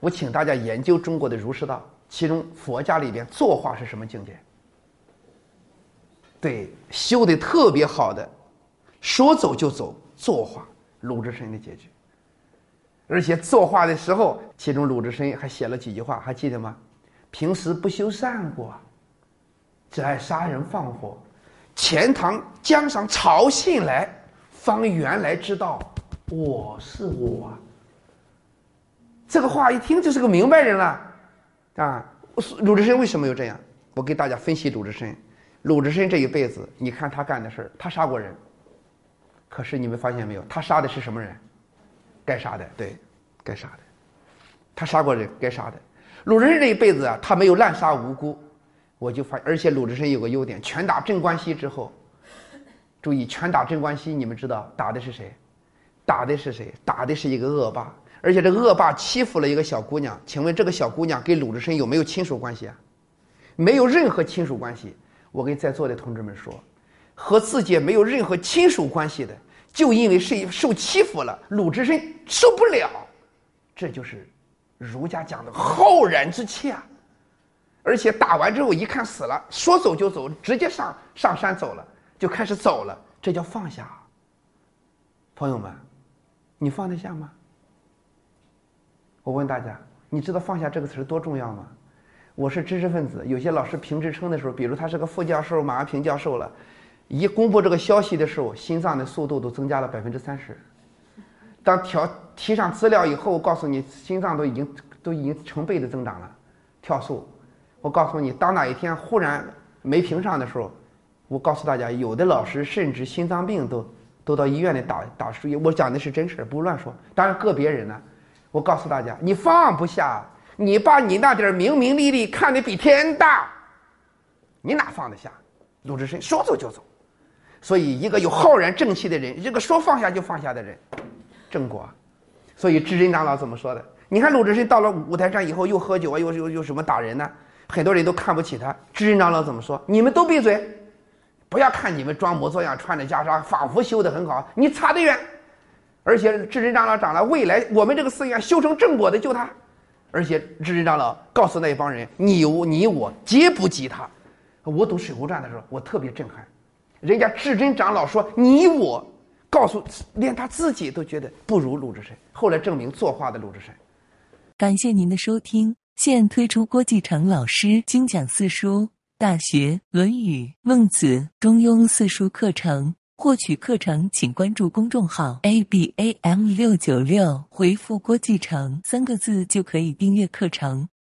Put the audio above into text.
我请大家研究中国的儒释道，其中佛家里边作画是什么境界？对，修的特别好的，说走就走，作画鲁智深的结局。而且作画的时候，其中鲁智深还写了几句话，还记得吗？平时不修善果，只爱杀人放火。钱塘江上潮信来，方原来知道我是我。这个话一听就是个明白人了，啊！鲁智深为什么又这样？我给大家分析鲁智深。鲁智深这一辈子，你看他干的事儿，他杀过人。可是你们发现没有，他杀的是什么人？该杀的，对，该杀的。他杀过人，该杀的。鲁智深这一辈子啊，他没有滥杀无辜。我就发，而且鲁智深有个优点，拳打镇关西之后，注意，拳打镇关西，你们知道打的是谁？打的是谁？打的是一个恶霸，而且这恶霸欺负了一个小姑娘。请问这个小姑娘跟鲁智深有没有亲属关系啊？没有任何亲属关系。我跟在座的同志们说，和自己没有任何亲属关系的，就因为是受欺负了，鲁智深受不了，这就是儒家讲的浩然之气啊！而且打完之后一看死了，说走就走，直接上上山走了，就开始走了，这叫放下。朋友们，你放得下吗？我问大家，你知道放下这个词儿多重要吗？我是知识分子，有些老师评职称的时候，比如他是个副教授，马上评教授了，一公布这个消息的时候，心脏的速度都增加了百分之三十。当调提上资料以后，告诉你，心脏都已经都已经成倍的增长了，跳速。我告诉你，当哪一天忽然没评上的时候，我告诉大家，有的老师甚至心脏病都都到医院里打打输液。我讲的是真事儿，不乱说。当然个别人呢，我告诉大家，你放不下。你把你那点名名利利看得比天大，你哪放得下？鲁智深说走就走，所以一个有浩然正气的人，一个说放下就放下的人，正果。所以智真长老怎么说的？你看鲁智深到了五台山以后，又喝酒啊，又又又什么打人呢？很多人都看不起他。智真长老怎么说？你们都闭嘴，不要看你们装模作样，穿着袈裟，仿佛修得很好，你差得远。而且智真长老长了，未来我们这个寺院修成正果的就他。而且智真长老告诉那一帮人：“你我你我皆不及他。”我读《水浒传》的时候，我特别震撼。人家智真长老说：“你我，告诉连他自己都觉得不如鲁智深。”后来证明作画的鲁智深。感谢您的收听。现推出郭继成老师精讲四书《大学》《论语》《孟子》《中庸》四书课程。获取课程，请关注公众号 a b a m 六九六，回复“郭继成”三个字就可以订阅课程。